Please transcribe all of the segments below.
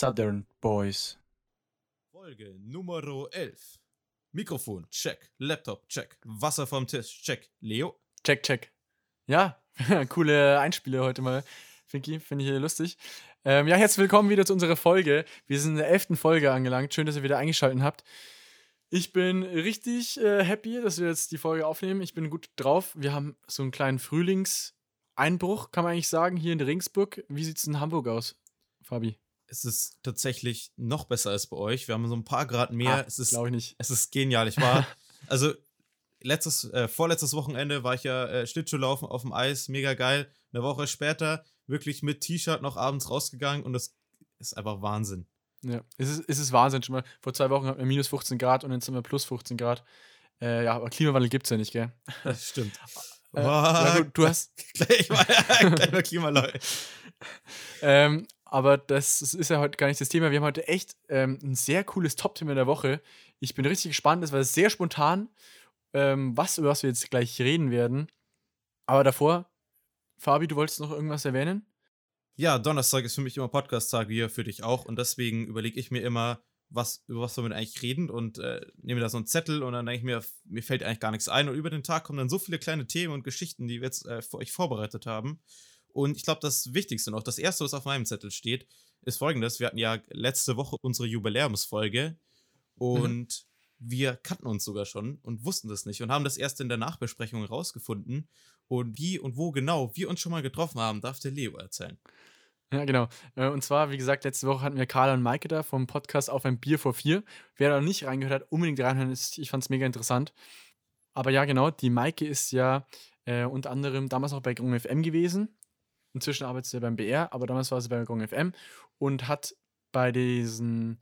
Southern Boys. Folge Nummer 11. Mikrofon, check. Laptop, check. Wasser vom Tisch, check. Leo? Check, check. Ja, coole Einspiele heute mal. Finky, finde ich lustig. Ähm, ja, herzlich willkommen wieder zu unserer Folge. Wir sind in der elften Folge angelangt. Schön, dass ihr wieder eingeschaltet habt. Ich bin richtig äh, happy, dass wir jetzt die Folge aufnehmen. Ich bin gut drauf. Wir haben so einen kleinen Frühlingseinbruch, kann man eigentlich sagen, hier in Ringsburg. Wie sieht es in Hamburg aus, Fabi? Es ist tatsächlich noch besser als bei euch. Wir haben so ein paar Grad mehr. Ah, es ist, Glaube ich nicht. es ist genial. Ich war, also letztes, äh, vorletztes Wochenende war ich ja äh, Schlittschuhlaufen auf dem Eis, mega geil. Eine Woche später wirklich mit T-Shirt noch abends rausgegangen und das ist einfach Wahnsinn. Ja, es ist, es ist Wahnsinn. Schon mal vor zwei Wochen hatten wir minus 15 Grad und jetzt sind wir plus 15 Grad. Äh, ja, aber Klimawandel gibt es ja nicht, gell? Das stimmt. Äh, ja, du, du hast. gleich mal, gleich mal Klimaleute. Ähm, aber das ist ja heute gar nicht das Thema. Wir haben heute echt ähm, ein sehr cooles Top-Thema der Woche. Ich bin richtig gespannt. Es war sehr spontan, ähm, was, über was wir jetzt gleich reden werden. Aber davor, Fabi, du wolltest noch irgendwas erwähnen? Ja, Donnerstag ist für mich immer Podcast-Tag, wie für dich auch. Und deswegen überlege ich mir immer, was, über was wir eigentlich reden und äh, nehme da so einen Zettel und dann denke ich mir, mir fällt eigentlich gar nichts ein. Und über den Tag kommen dann so viele kleine Themen und Geschichten, die wir jetzt äh, für euch vorbereitet haben. Und ich glaube, das Wichtigste noch, das erste, was auf meinem Zettel steht, ist folgendes. Wir hatten ja letzte Woche unsere Jubiläumsfolge und wir kannten uns sogar schon und wussten das nicht und haben das erst in der Nachbesprechung rausgefunden. Und wie und wo genau wir uns schon mal getroffen haben, darf der Leo erzählen. Ja, genau. Äh, Und zwar, wie gesagt, letzte Woche hatten wir Carla und Maike da vom Podcast Auf ein Bier vor vier. Wer da noch nicht reingehört hat, unbedingt reinhören. ist- Ich fand es mega interessant. Aber ja, genau, die Maike ist ja äh, unter anderem damals auch bei Gong FM gewesen. Inzwischen arbeitet ja beim BR, aber damals war sie bei Gong FM und hat bei diesen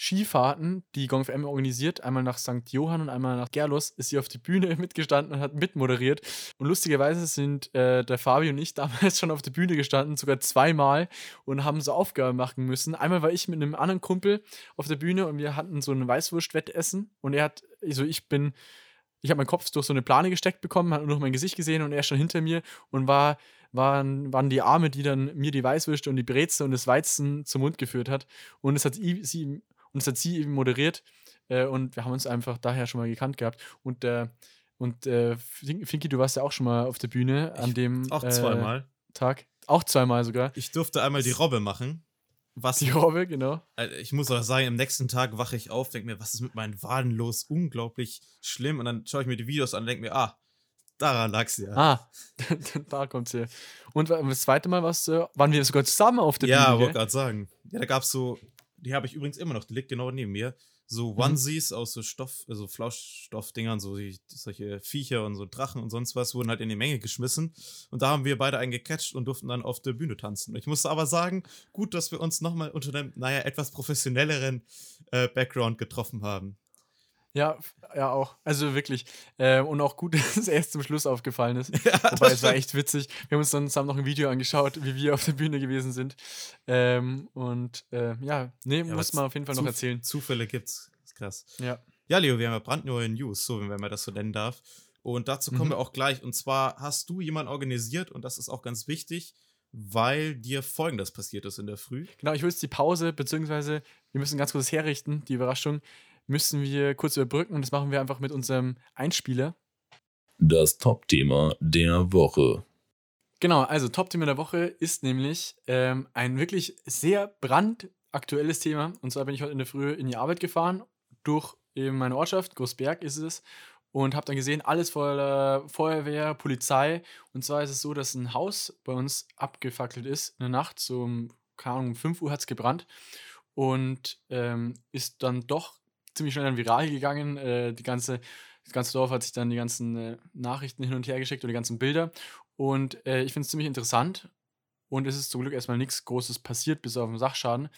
Skifahrten, die Gong FM organisiert, einmal nach St. Johann und einmal nach Gerlos, ist sie auf die Bühne mitgestanden und hat mitmoderiert. Und lustigerweise sind äh, der Fabi und ich damals schon auf der Bühne gestanden, sogar zweimal, und haben so Aufgaben machen müssen. Einmal war ich mit einem anderen Kumpel auf der Bühne und wir hatten so ein Weißwurst-Wettessen und er hat, also ich bin, ich habe meinen Kopf durch so eine Plane gesteckt bekommen, hat nur noch mein Gesicht gesehen und er stand hinter mir und war, waren, waren die Arme, die dann mir die Weißwürste und die Brezel und das Weizen zum Mund geführt hat. Und es hat sie, und es hat sie eben moderiert äh, und wir haben uns einfach daher schon mal gekannt gehabt. Und, äh, und äh, Fin- Finki, du warst ja auch schon mal auf der Bühne an Ich- dem Auch äh, zweimal. Tag. Auch zweimal sogar. Ich durfte einmal die Robbe machen. Was Die Robbe, genau. Ich muss auch sagen, am nächsten Tag wache ich auf, denke mir, was ist mit meinen Waden los? Unglaublich schlimm. Und dann schaue ich mir die Videos an und denke mir, ah, daran lag's ja. Ah, da kommt's her. Und das zweite Mal warst waren wir sogar zusammen auf der ja, Bühne. wollte gell? gerade sagen. Ja, da gab's so, die habe ich übrigens immer noch, die liegt genau neben mir. So Mhm. Onesies aus so Stoff, also Flauschstoffdingern, so die, solche Viecher und so Drachen und sonst was wurden halt in die Menge geschmissen. Und da haben wir beide einen gecatcht und durften dann auf der Bühne tanzen. Ich musste aber sagen, gut, dass wir uns nochmal unter einem, naja, etwas professionelleren äh, Background getroffen haben. Ja, ja, auch. Also wirklich. Ähm, und auch gut, dass es erst zum Schluss aufgefallen ist. Ja, Wobei es war echt witzig. Wir haben uns dann zusammen noch ein Video angeschaut, wie wir auf der Bühne gewesen sind. Ähm, und äh, ja, nee, Ja, muss man auf jeden Fall noch erzählen. Zufälle gibt's. Ist krass. Ja. Ja, Leo, wir haben ja brandneue News, so wenn man das so nennen darf. Und dazu kommen Mhm. wir auch gleich. Und zwar hast du jemanden organisiert und das ist auch ganz wichtig, weil dir folgendes passiert ist in der Früh. Genau, ich will jetzt die Pause, beziehungsweise wir müssen ganz kurz herrichten, die Überraschung, müssen wir kurz überbrücken und das machen wir einfach mit unserem Einspieler. Das Top-Thema der Woche. Genau, also Top-Thema der Woche ist nämlich ähm, ein wirklich sehr brandaktuelles Thema. Und zwar bin ich heute in der Früh in die Arbeit gefahren, durch eben meine Ortschaft, Großberg ist es, und habe dann gesehen, alles voller Feuerwehr, Polizei. Und zwar ist es so, dass ein Haus bei uns abgefackelt ist, in der Nacht, so um, keine Ahnung, um 5 Uhr hat es gebrannt. Und ähm, ist dann doch ziemlich schnell dann viral gegangen. Äh, die ganze, das ganze Dorf hat sich dann die ganzen äh, Nachrichten hin und her geschickt und die ganzen Bilder. Und äh, ich finde es ziemlich interessant. Und es ist zum Glück erstmal nichts Großes passiert, bis auf den Sachschaden.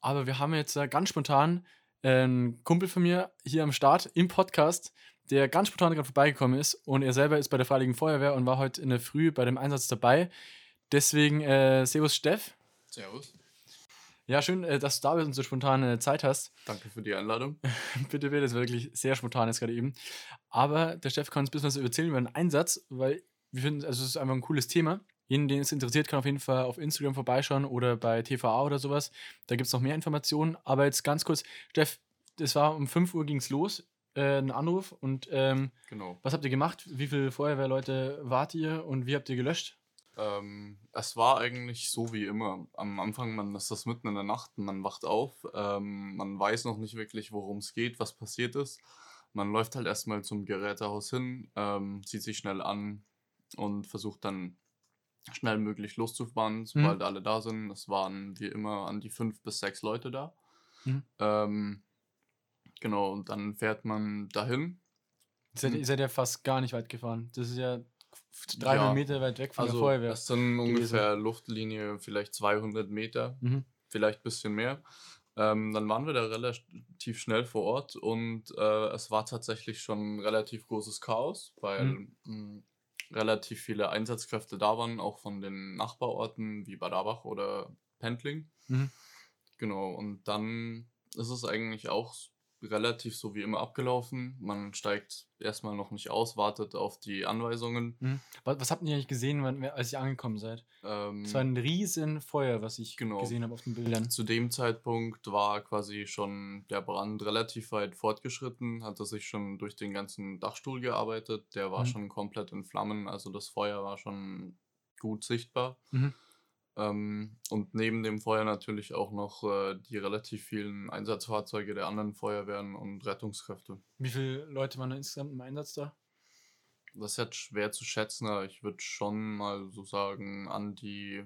Aber wir haben jetzt äh, ganz spontan äh, einen Kumpel von mir hier am Start im Podcast, der ganz spontan gerade vorbeigekommen ist. Und er selber ist bei der Freiwilligen Feuerwehr und war heute in der Früh bei dem Einsatz dabei. Deswegen, äh, Servus Steff. Servus. Ja, schön, äh, dass du da bist und so spontan äh, Zeit hast. Danke für die Einladung. bitte, bitte, das war wirklich sehr spontan jetzt gerade eben. Aber der Chef kann uns ein bisschen was erzählen über den Einsatz, weil wir finden, also es ist einfach ein cooles Thema. jeden, den es interessiert, kann auf jeden Fall auf Instagram vorbeischauen oder bei TVA oder sowas. Da gibt es noch mehr Informationen. Aber jetzt ganz kurz, Steff, das war um 5 Uhr ging es los, äh, ein Anruf. Und ähm, Genau. was habt ihr gemacht? Wie viele Feuerwehrleute wart ihr und wie habt ihr gelöscht? Ähm, es war eigentlich so wie immer. Am Anfang, man ist das mitten in der Nacht, man wacht auf, ähm, man weiß noch nicht wirklich, worum es geht, was passiert ist. Man läuft halt erstmal zum Gerätehaus hin, ähm, zieht sich schnell an und versucht dann schnell möglich loszufahren, sobald alle da sind. Es waren wie immer an die fünf bis sechs Leute da. Mhm. Genau, und dann fährt man dahin. Seid, Mhm. ihr seid ja fast gar nicht weit gefahren. Das ist ja 300 Ja, Meter weit weg von der Also Feuerwehr. das sind ungefähr Luftlinie vielleicht 200 Meter. Mhm. vielleicht ein bisschen mehr. Ähm, dann waren wir da relativ schnell vor Ort und äh, es war tatsächlich schon ein relativ großes Chaos, weil Mhm. mh, relativ viele Einsatzkräfte da waren, auch von den Nachbarorten wie Bad Abach oder Pendling. Mhm. Genau, und dann ist es eigentlich auch relativ so wie immer abgelaufen. Man steigt erstmal noch nicht aus, wartet auf die Anweisungen. Mhm. Was, was habt ihr eigentlich gesehen, als ihr angekommen seid? Ähm, Es war ein riesen Feuer, was ich Genau. gesehen habe auf den Bildern. Zu dem Zeitpunkt war quasi schon der Brand relativ weit fortgeschritten, hatte sich schon durch den ganzen Dachstuhl gearbeitet. Der war Mhm. schon komplett in Flammen, also das Feuer war schon gut sichtbar. Mhm. Ähm, und neben dem Feuer natürlich auch noch äh, die relativ vielen Einsatzfahrzeuge der anderen Feuerwehren und Rettungskräfte. Wie viele Leute waren da insgesamt im Einsatz da? Das ist jetzt schwer zu schätzen, aber ich würde schon mal so sagen, an die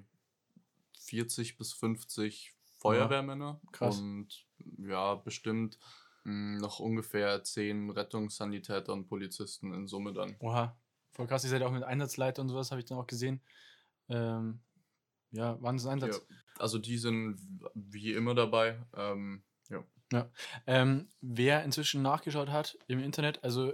40 bis 50 Feuerwehrmänner. krass. Und ja, bestimmt mh, noch ungefähr 10 Rettungssanitäter und Polizisten in Summe dann. Oha, voll krass. Ihr seid auch mit Einsatzleiter und sowas, habe ich dann auch gesehen. Ähm, ja, Wahnsinn Ja, Einsatz. also die sind wie immer dabei. Ähm, ja. Ähm, wer inzwischen nachgeschaut hat im Internet, also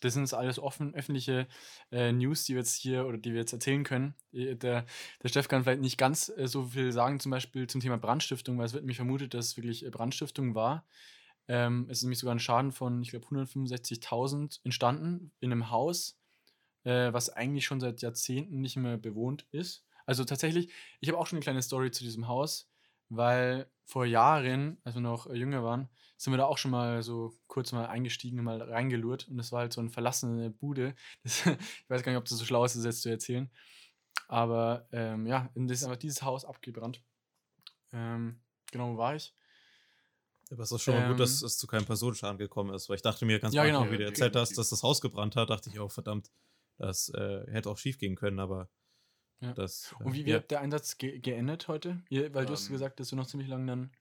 das sind jetzt alles offen, öffentliche äh, News, die wir jetzt hier oder die wir jetzt erzählen können. Äh, Der, der Steff kann vielleicht nicht ganz äh, so viel sagen, zum Beispiel zum Thema Brandstiftung, weil es wird nämlich vermutet, dass es wirklich äh, Brandstiftung war. Ähm, es ist nämlich sogar ein Schaden von, ich glaube, 165.000 entstanden in einem Haus, äh, was eigentlich schon seit Jahrzehnten nicht mehr bewohnt ist. Also tatsächlich, ich habe auch schon eine kleine Story zu diesem Haus, weil vor Jahren, als wir noch äh, jünger waren, sind wir da auch schon mal so kurz mal eingestiegen und mal reingelurrt und das war halt so eine verlassene Bude. Das, ich weiß gar nicht, ob das so schlau ist, das jetzt zu erzählen. Aber ähm, ja, das ist einfach dieses Haus abgebrannt. Ähm, genau, wo war ich? Aber es ist schon mal gut, dass Ähm, es zu keinem Personenschaden gekommen ist, weil ich dachte mir ganz Ja, genau. Wie du erzählt hast, dass das Haus gebrannt hat, dachte ich auch, verdammt, das äh, hätte auch schief gehen können, aber Ja. das. Und wie, wie ja. hat der Einsatz ge geendet heute? Weil du hast Ähm, gesagt, dass du noch ziemlich lange dann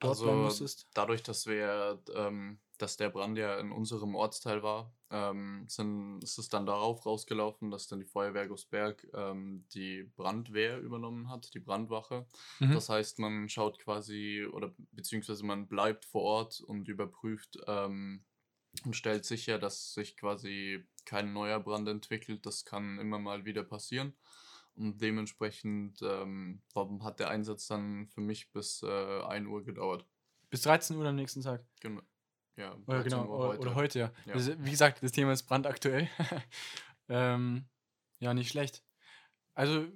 dort Also bleiben musstest. dadurch, dass wir, ähm, dass der Brand ja in unserem Ortsteil war, ähm, sind, ist es dann darauf rausgelaufen, dass dann die Feuerwehr Gosberg ähm, die Brandwehr übernommen hat, die Brandwache. Mhm. Das heißt, man schaut quasi oder beziehungsweise man bleibt vor Ort und überprüft ähm, und stellt sicher, dass sich quasi kein neuer Brand entwickelt. Das kann immer mal wieder passieren. Und dementsprechend ähm, warum hat der Einsatz dann für mich bis äh, 1 Uhr gedauert. Bis 13 Uhr am nächsten Tag. Genau. Ja, Oder 13 genau, Uhr oder, oder heute, ja. Ja. Ist- wie gesagt, das Thema ist brandaktuell. ähm, ja, nicht schlecht. Also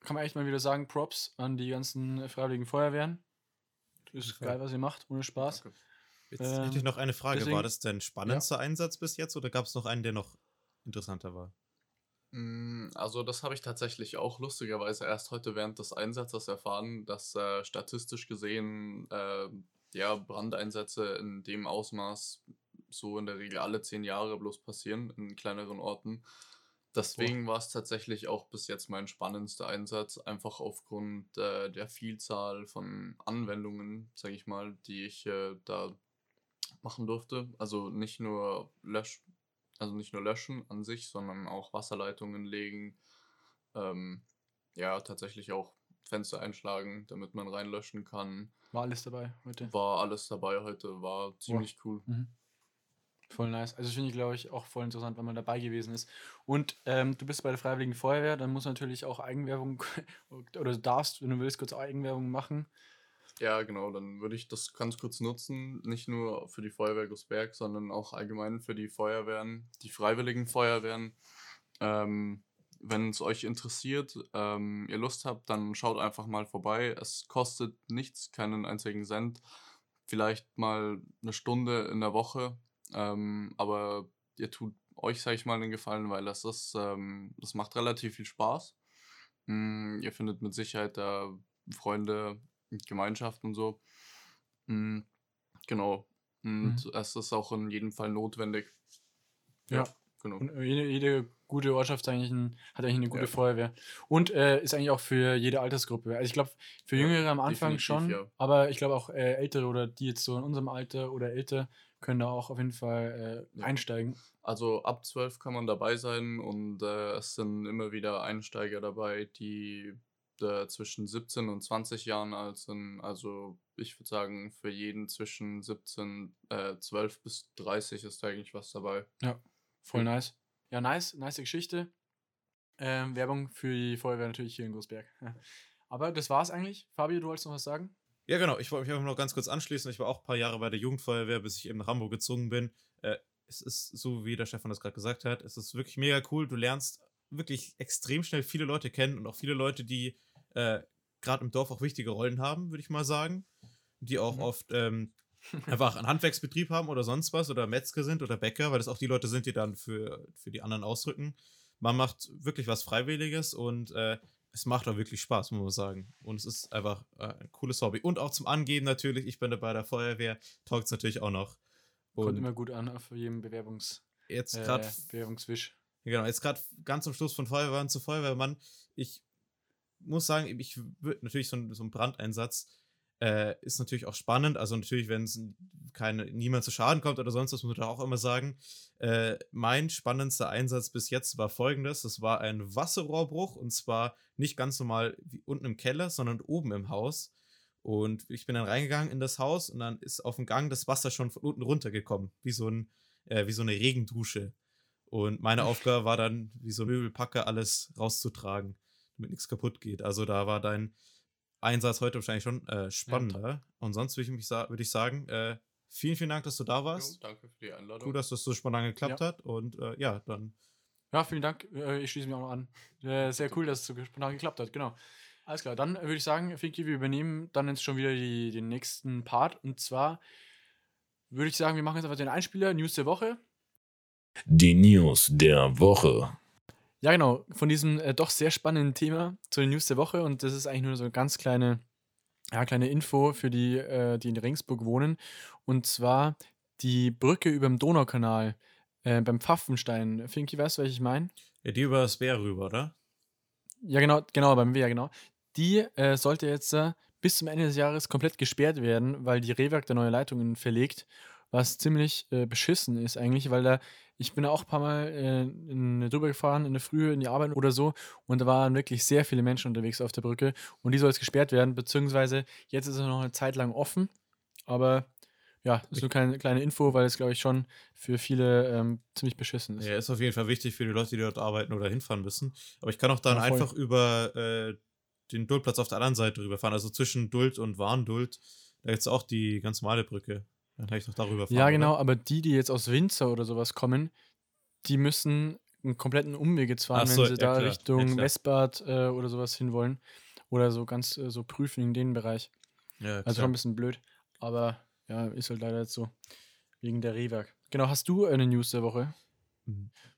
kann man echt mal wieder sagen, Props an die ganzen freiwilligen Feuerwehren. Das ist geil, was ihr macht, ohne Spaß. Danke. Jetzt ähm, hätte ich noch eine Frage. deswegen- war das dein spannendster Einsatz bis jetzt oder gab es noch einen, der noch interessanter war? Mm, Also das habe ich tatsächlich auch lustigerweise erst heute während des Einsatzes erfahren, dass äh, statistisch gesehen äh, ja, Brandeinsätze in dem Ausmaß so in der Regel alle zehn Jahre bloß passieren in kleineren Orten. Deswegen war es tatsächlich auch bis jetzt mein spannendster Einsatz, einfach aufgrund äh, der Vielzahl von Anwendungen, sage ich mal, die ich äh, da machen durfte. Also nicht nur Lösch, also nicht nur löschen an sich, sondern auch Wasserleitungen legen. Ähm, ja, tatsächlich auch Fenster einschlagen, damit man reinlöschen kann. War alles dabei heute. War alles dabei heute, war ziemlich cool. Mhm. Voll nice. Also finde ich, glaube ich, auch voll interessant, wenn man dabei gewesen ist. Und ähm, du bist bei der Freiwilligen Feuerwehr, dann muss natürlich auch Eigenwerbung oder du darfst, wenn du willst, kurz Eigenwerbung machen. Ja, genau, dann würde ich das ganz kurz nutzen, nicht nur für die Feuerwehr Gusberg, sondern auch allgemein für die Feuerwehren, die freiwilligen Feuerwehren. Ähm, wenn es euch interessiert, ähm, ihr Lust habt, dann schaut einfach mal vorbei. Es kostet nichts, keinen einzigen Cent. Vielleicht mal eine Stunde in der Woche. Ähm, aber ihr tut euch, sag ich mal, einen Gefallen, weil das ist, ähm, das macht relativ viel Spaß. Mm, ihr findet mit Sicherheit da Freunde, Gemeinschaft und so. Mm, genau. Und Mhm. es ist auch in jedem Fall notwendig. Ja. genau. Und äh, jede, jede gute Ortschaft eigentlich ein, hat eigentlich eine gute Ja. Feuerwehr. Und äh, ist eigentlich auch für jede Altersgruppe. Also ich glaube, für Ja, Jüngere am Anfang schon, ja. aber ich glaube auch äh, Ältere oder die jetzt so in unserem Alter oder älter können da auch auf jeden Fall äh, Ja. einsteigen. Also ab 12 kann man dabei sein und äh, es sind immer wieder Einsteiger dabei, die äh, zwischen 17 und 20 Jahren alt sind. Also ich würde sagen, für jeden zwischen 17, äh, 12 bis 30 ist eigentlich was dabei. Voll Ja. nice. Ja, nice, nice Geschichte. Ähm, Werbung für die Feuerwehr natürlich hier in Großberg. Aber das war's eigentlich. Fabio, du wolltest noch was sagen? Ja, genau. Ich wollte mich einfach noch ganz kurz anschließen. Ich war auch ein paar Jahre bei der Jugendfeuerwehr, bis ich eben nach Hamburg gezogen bin. Äh, es ist so, wie der Stefan das gerade gesagt hat, es ist wirklich mega cool. Du lernst wirklich extrem schnell viele Leute kennen und auch viele Leute, die äh, gerade im Dorf auch wichtige Rollen haben, würde ich mal sagen. Die auch Mhm. oft ähm, einfach einen Handwerksbetrieb haben oder sonst was oder Metzger sind oder Bäcker, weil das auch die Leute sind, die dann für, für die anderen ausrücken. Man macht wirklich was Freiwilliges und äh, es macht auch wirklich Spaß, muss man sagen. Und es ist einfach äh, ein cooles Hobby. Und auch zum Angeben natürlich, ich bin da bei der Feuerwehr, taugt es natürlich auch noch. Kommt Und immer gut an auf jedem Bewerbungs, jetzt äh, gerade Bewerbungswisch. Genau, jetzt gerade ganz zum Schluss von Feuerwehrmann zu Feuerwehrmann. Ich muss sagen, ich würde natürlich so ein, so ein Brandeinsatz äh, ist natürlich auch spannend. Also natürlich, wenn es keine, niemand zu Schaden kommt oder sonst was, muss man da auch immer sagen. Äh, mein spannendster Einsatz bis jetzt war folgendes: Das war ein Wasserrohrbruch und zwar nicht ganz normal wie unten im Keller, sondern oben im Haus. Und ich bin dann reingegangen in das Haus und dann ist auf dem Gang das Wasser schon von unten runtergekommen, wie so, ein, äh, wie so eine Regendusche. Und meine Aufgabe war dann, wie so ein Möbelpacker, alles rauszutragen, damit nichts kaputt geht. Also da war dein Einsatz heute wahrscheinlich schon äh, spannender. Und sonst würde ich, mich sa würd ich sagen, äh, vielen, vielen Dank, dass du da Jo, warst. danke für die Einladung. Gut, dass das so spontan geklappt hat. Und äh, ja, dann Ja, vielen Dank. Äh, Ich schließe mich auch noch an. Äh, Sehr cool, dass es so spontan geklappt hat. Genau. Alles klar. Dann würde ich sagen, Finki, wir übernehmen dann jetzt schon wieder die, den nächsten Part. Und zwar würde ich sagen, wir machen jetzt einfach den Einspieler, News der Woche. Die News der Woche. Ja, genau. Von diesem äh, doch sehr spannenden Thema zu den News der Woche. Und das ist eigentlich nur so eine ganz kleine, ja, kleine Info für die, äh, die in Regensburg wohnen. Und zwar die Brücke über dem Donaukanal äh, beim Pfaffenstein. Finki, weißt du, was ich meine? ja, die über das Bär rüber, oder? Ja, genau, genau, beim Wehr, genau. Die äh, sollte jetzt äh, bis zum Ende des Jahres komplett gesperrt werden, weil die Rehwerk da neue Leitungen verlegt, was ziemlich äh, beschissen ist eigentlich, weil da, ich bin da auch ein paar Mal äh, in, drüber gefahren, in der Früh, in die Arbeit oder so, und da waren wirklich sehr viele Menschen unterwegs auf der Brücke und die soll jetzt gesperrt werden, beziehungsweise jetzt ist es noch eine Zeit lang offen, aber ja, das ist nur keine kleine Info, weil es, glaube ich, schon für viele ähm, ziemlich beschissen ist. Ja, ist auf jeden Fall wichtig für die Leute, die dort arbeiten oder hinfahren müssen. Aber ich kann auch dann Ja, einfach über äh, den Duldplatz auf der anderen Seite rüberfahren. Also zwischen Duld und Warnduld. Da gibt es auch die ganz normale Brücke. Dann kann ich doch darüber fahren. Ja, oder? genau, aber die, die jetzt aus Winzer oder sowas kommen, die müssen einen kompletten Umweg jetzt fahren, so, wenn sie ja da klar, ja Richtung klar. Westbad äh, oder sowas hinwollen. Oder so ganz äh, so prüfen in den Bereich. Ja, Also schon ein bisschen blöd. Aber ja, ist halt leider jetzt so. Wegen der Rehwerk. Genau, hast du eine News der Woche?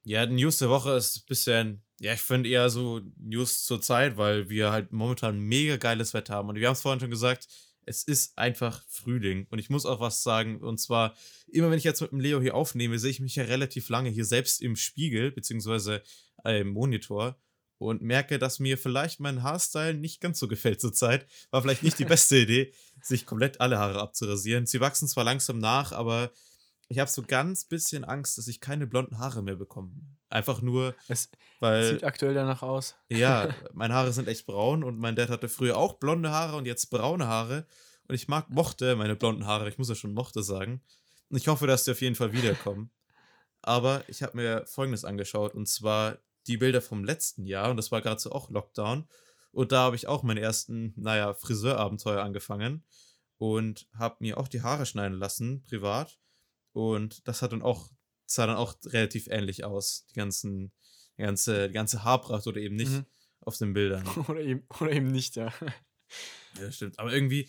Ja, die News der Woche ist ein bisschen, ja, ich finde eher so News zur Zeit, weil wir halt momentan mega geiles Wetter haben. Und wir haben es vorhin schon gesagt, es ist einfach Frühling. Und ich muss auch was sagen, und zwar, immer wenn ich jetzt mit dem Leo hier aufnehme, sehe ich mich ja relativ lange hier selbst im Spiegel, beziehungsweise äh, im Monitor. Und merke, dass mir vielleicht mein Haarstyle nicht ganz so gefällt zurzeit. War vielleicht nicht die beste Idee, sich komplett alle Haare abzurasieren. Sie wachsen zwar langsam nach, aber ich habe so ganz bisschen Angst, dass ich keine blonden Haare mehr bekomme. Einfach nur, Es weil, sieht aktuell danach aus. ja, meine Haare sind echt braun und mein Dad hatte früher auch blonde Haare und jetzt braune Haare. Und ich mag, mochte meine blonden Haare, ich muss ja schon mochte sagen. Und ich hoffe, dass die auf jeden Fall wiederkommen. Aber ich habe mir Folgendes angeschaut und zwar die Bilder vom letzten Jahr und das war gerade so auch Lockdown. Und da habe ich auch meine ersten, naja, Friseurabenteuer angefangen und habe mir auch die Haare schneiden lassen, privat. Und das hat dann auch, sah dann auch relativ ähnlich aus, die ganzen, die ganze, die ganze Haarpracht oder eben nicht Mhm. auf den Bildern. Oder eben, oder eben nicht, ja. Ja, stimmt. Aber irgendwie,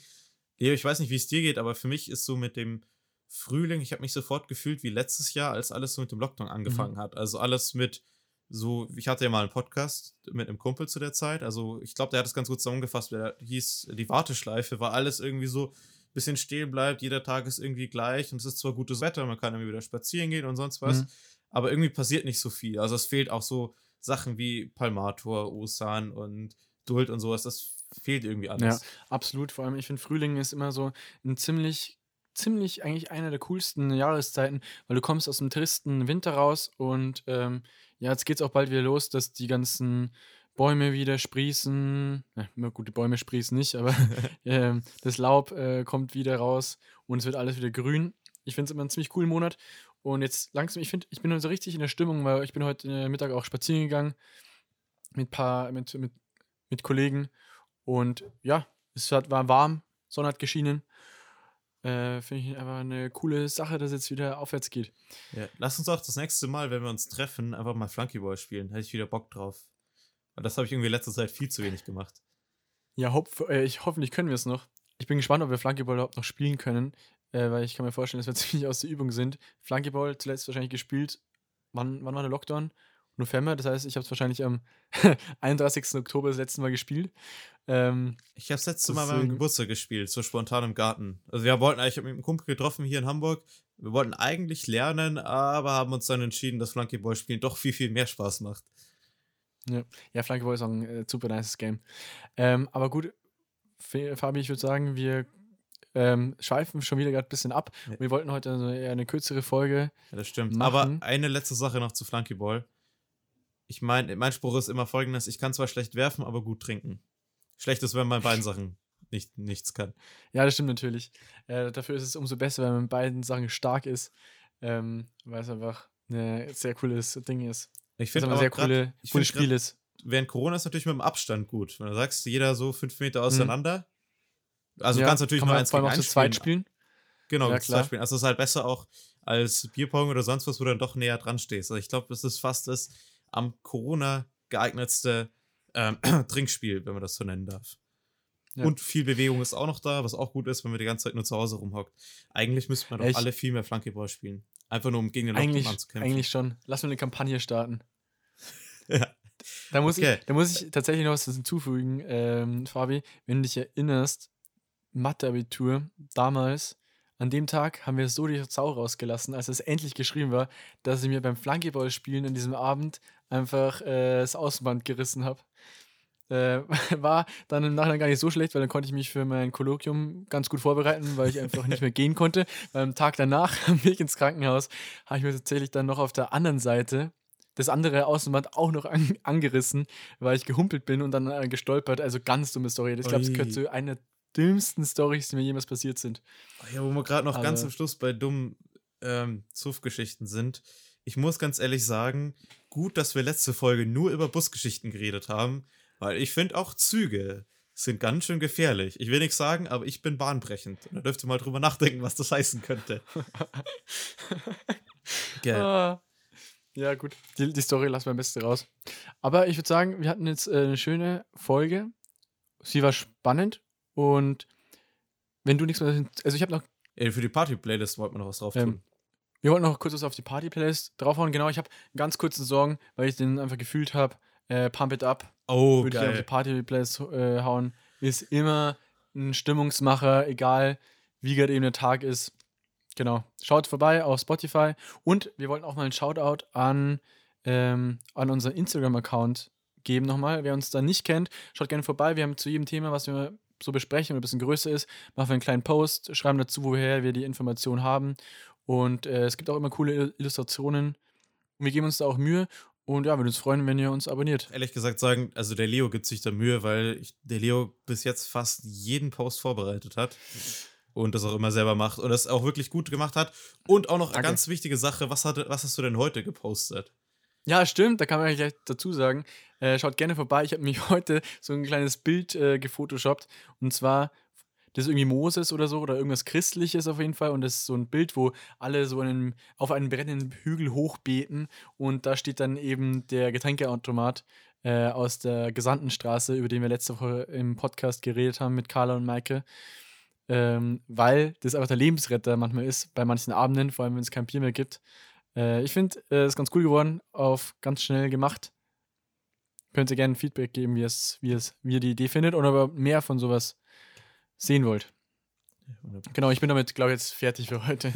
ich weiß nicht, wie es dir geht, aber für mich ist so mit dem Frühling, ich habe mich sofort gefühlt wie letztes Jahr, als alles so mit dem Lockdown angefangen hat. Also alles mit so, ich hatte ja mal einen Podcast mit einem Kumpel zu der Zeit. Also ich glaube, der hat es ganz gut zusammengefasst. Der hieß, die Warteschleife war alles irgendwie so bisschen stehen bleibt. Jeder Tag ist irgendwie gleich und es ist zwar gutes Wetter, man kann irgendwie wieder spazieren gehen und sonst was. Mhm. Aber irgendwie passiert nicht so viel. Also es fehlt auch so Sachen wie Palmator, Osan und Duld und sowas. Das fehlt irgendwie alles. Absolut, vor allem ich finde Frühling ist immer so ein ziemlich, ziemlich eigentlich einer der coolsten Jahreszeiten, weil du kommst aus dem tristen Winter raus und ähm, ja, jetzt geht es auch bald wieder los, dass die ganzen Bäume wieder sprießen. Na, gut, die Bäume sprießen nicht, aber ähm, das Laub äh, kommt wieder raus und es wird alles wieder grün. Ich finde es immer einen ziemlich coolen Monat. Und jetzt langsam, ich finde, ich bin so richtig in der Stimmung, weil ich bin heute äh, Mittag auch spazieren gegangen mit paar, mit, mit, mit Kollegen. Und ja, es hat, war warm, Sonne hat geschienen. Äh, Finde ich einfach eine coole Sache, dass es jetzt wieder aufwärts geht. Ja, lass uns auch das nächste Mal, wenn wir uns treffen, einfach mal Flunkyball spielen. Hätte ich wieder Bock drauf. Weil das habe ich irgendwie in letzter Zeit viel zu wenig gemacht. Ja, hopp, äh, ich, hoffentlich können wir es noch. Ich bin gespannt, ob wir Flunkyball überhaupt noch spielen können, äh, weil ich kann mir vorstellen, dass wir ziemlich aus der Übung sind. Flunkyball zuletzt wahrscheinlich gespielt. Wann, wann war der Lockdown? November, das heißt, ich habe es wahrscheinlich am 31. Oktober das letzte Mal gespielt. Ähm, Ich habe das letzte Mal beim Geburtstag gespielt, so spontan im Garten. Also wir wollten eigentlich, ich habe mit einem Kumpel getroffen hier in Hamburg. Wir wollten eigentlich lernen, aber haben uns dann entschieden, dass Flunkyball spielen doch viel, viel mehr Spaß macht. Ja, Flunkyball ist auch ein äh, super nices Game. Ähm, aber gut, Fabi, ich würde sagen, wir ähm, schweifen schon wieder gerade ein bisschen ab. Ja. Wir wollten heute also eher eine kürzere Folge. Ja, das stimmt. Machen. Aber eine letzte Sache noch zu Flunkyball. Ich meine, mein Spruch ist immer folgendes: Ich kann zwar schlecht werfen, aber gut trinken. Schlecht ist, wenn man bei beiden Sachen nicht, nichts kann. Ja, das stimmt natürlich. Äh, dafür ist es umso besser, wenn man in beiden Sachen stark ist, ähm, weil es einfach ein sehr cooles Ding ist. Ich Es finde aber sehr grad- coole, ich cooles Spiel grad- ist. während Corona ist natürlich mit dem Abstand gut. Wenn du sagst, jeder so fünf Meter auseinander. Also Mhm. Ja, du kannst natürlich kann nur eins gegen eins zweit spielen. spielen. Genau, Ja, ja, klar. spielen. Also es ist halt besser auch als Bierpong oder sonst was, wo du dann doch näher dran stehst. Also ich glaube, das ist fast das am Corona geeignetste ähm, Trinkspiel, wenn man das so nennen darf. Ja. Und viel Bewegung ist auch noch da, was auch gut ist, wenn man die ganze Zeit nur zu Hause rumhockt. Eigentlich müsste man doch Echt? alle viel mehr Flunkyball spielen. Einfach nur, um gegen den Lockdown anzukämpfen. eigentlich schon. Lass mal eine Kampagne starten. Ja. Da muss, Okay. ich, da muss ich tatsächlich noch was hinzufügen, ähm, Fabi. Wenn du dich erinnerst, Mathe-Abitur damals, an dem Tag haben wir so die Sau rausgelassen, als es endlich geschrieben war, dass ich mir beim Flunkyball-Spielen an diesem Abend einfach äh, das Außenband gerissen habe. Äh, war dann im Nachhinein gar nicht so schlecht, weil dann konnte ich mich für mein Kolloquium ganz gut vorbereiten, weil ich einfach nicht mehr gehen konnte. Am Tag danach, am Weg ins Krankenhaus, habe ich mir tatsächlich dann noch auf der anderen Seite das andere Außenband auch noch an, angerissen, weil ich gehumpelt bin und dann äh, gestolpert. Also ganz dumme Story. Ich glaube, das gehört zu einer der dümmsten Storys, die mir jemals passiert sind. Ja, wo wir gerade noch ganz Aber- am Schluss bei dummen ähm, Zuff-Geschichten sind. Ich muss ganz ehrlich sagen, gut, dass wir letzte Folge nur über Busgeschichten geredet haben, weil ich finde auch Züge sind ganz schön gefährlich. Ich will nichts sagen, aber ich bin bahnbrechend. Und da dürft ihr mal drüber nachdenken, was das heißen könnte. Gell. Ah. Ja, gut. Die, die Story lassen wir am besten raus. Aber ich würde sagen, wir hatten jetzt äh, eine schöne Folge. Sie war spannend und wenn du nichts mehr. Also, ich habe noch. Ey, für die Party-Playlist wollten wir noch was drauf Ähm, tun. Wir wollten noch kurz was auf die Party-Playlist draufhauen. Genau, ich habe einen ganz kurzen Song, weil ich den einfach gefühlt habe. Äh, Pump It Up. Oh, würde ich auf die geil. Party-Playlist äh, hauen. Ist immer ein Stimmungsmacher, egal wie gerade eben der Tag ist. Genau. Schaut vorbei auf Spotify. Und wir wollten auch mal einen Shoutout an, ähm, an unseren Instagram-Account geben nochmal. Wer uns da nicht kennt, schaut gerne vorbei. Wir haben zu jedem Thema, was wir so besprechen, wenn ein bisschen größer ist, machen wir einen kleinen Post, schreiben dazu, woher wir die Informationen haben. Und äh, es gibt auch immer coole Il- Illustrationen. Und wir geben uns da auch Mühe. Und ja, würde uns freuen, wenn ihr uns abonniert. Ehrlich gesagt sagen, also der Leo gibt sich da Mühe, weil ich, der Leo bis jetzt fast jeden Post vorbereitet hat und das auch immer selber macht und das auch wirklich gut gemacht hat. Und auch noch eine Danke. ganz wichtige Sache, was, hatte, was hast du denn heute gepostet? Ja, stimmt, da kann man gleich dazu sagen. Äh, schaut gerne vorbei. Ich habe mich heute so ein kleines Bild äh, gefotoshoppt. Und zwar, das ist irgendwie Moses oder so oder irgendwas Christliches auf jeden Fall. Und das ist so ein Bild, wo alle so einen, auf einen brennenden Hügel hochbeten. Und da steht dann eben der Getränkeautomat äh, aus der Gesandtenstraße, über den wir letzte Woche im Podcast geredet haben mit Carla und Maike. Ähm, weil das einfach der Lebensretter manchmal ist, bei manchen Abenden, vor allem wenn es kein Bier mehr gibt. Äh, ich finde, es äh, ist ganz cool geworden, auf ganz schnell gemacht. Könnt ihr gerne Feedback geben, wie, es, wie, es, wie ihr die Idee findet oder mehr von sowas sehen wollt. Genau, ich bin damit, glaube ich, jetzt fertig für heute.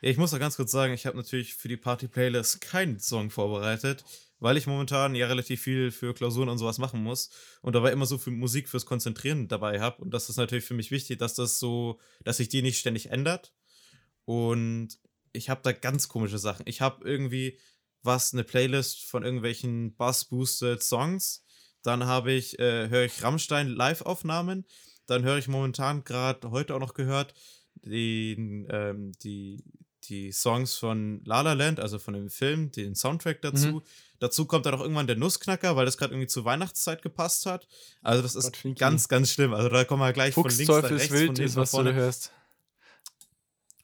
Ja, ich muss noch ganz kurz sagen, ich habe natürlich für die Party-Playlist keinen Song vorbereitet, weil ich momentan ja relativ viel für Klausuren und sowas machen muss und dabei immer so viel Musik fürs Konzentrieren dabei habe. Und das ist natürlich für mich wichtig, dass das so, dass sich die nicht ständig ändert. Und ich habe da ganz komische Sachen. Ich habe irgendwie was, eine Playlist von irgendwelchen Bass-Boosted Songs. Dann habe ich, äh, höre ich Rammstein Live-Aufnahmen. Dann höre ich momentan gerade heute auch noch gehört den, ähm, die, die Songs von La La Land, also von dem Film, den Soundtrack dazu. Mhm. Dazu kommt dann auch irgendwann der Nussknacker, weil das gerade irgendwie zur Weihnachtszeit gepasst hat. Also das ist Gott, ganz, ganz schlimm. Also da kommen wir gleich Fuchs, von links nach rechts. Wild von ist, was du da hörst.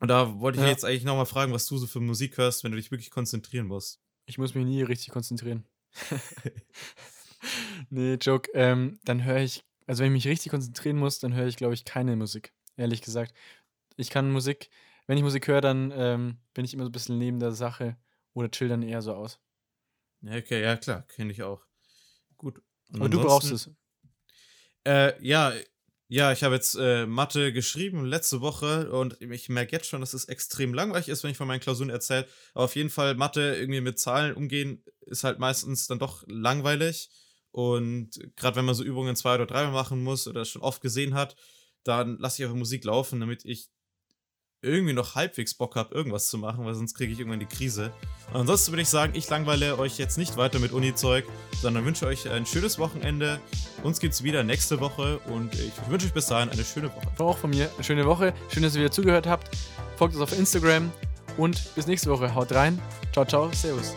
Und da wollte ich ja. jetzt eigentlich nochmal fragen, was du so für Musik hörst, wenn du dich wirklich konzentrieren musst. Ich muss mich nie richtig konzentrieren. nee, Joke. Ähm, dann höre ich also wenn ich mich richtig konzentrieren muss, dann höre ich, glaube ich, keine Musik, ehrlich gesagt. Ich kann Musik, wenn ich Musik höre, dann ähm, bin ich immer so ein bisschen neben der Sache oder chill dann eher so aus. Ja, okay, ja klar, kenne ich auch. Gut. Und Aber du brauchst es. Äh, ja, ja, ich habe jetzt äh, Mathe geschrieben letzte Woche und ich merke jetzt schon, dass es extrem langweilig ist, wenn ich von meinen Klausuren erzähle. Aber auf jeden Fall Mathe irgendwie mit Zahlen umgehen ist halt meistens dann doch langweilig. Und gerade wenn man so Übungen zwei oder dreimal machen muss oder schon oft gesehen hat, dann lasse ich einfach Musik laufen, damit ich irgendwie noch halbwegs Bock habe, irgendwas zu machen, weil sonst kriege ich irgendwann die Krise. Und ansonsten würde ich sagen, ich langweile euch jetzt nicht weiter mit Uni-Zeug, sondern wünsche euch ein schönes Wochenende. Uns gibt es wieder nächste Woche und ich wünsche euch bis dahin eine schöne Woche. Auch von mir eine schöne Woche. Schön, dass ihr wieder zugehört habt. Folgt uns auf Instagram und bis nächste Woche. Haut rein. Ciao, ciao. Servus.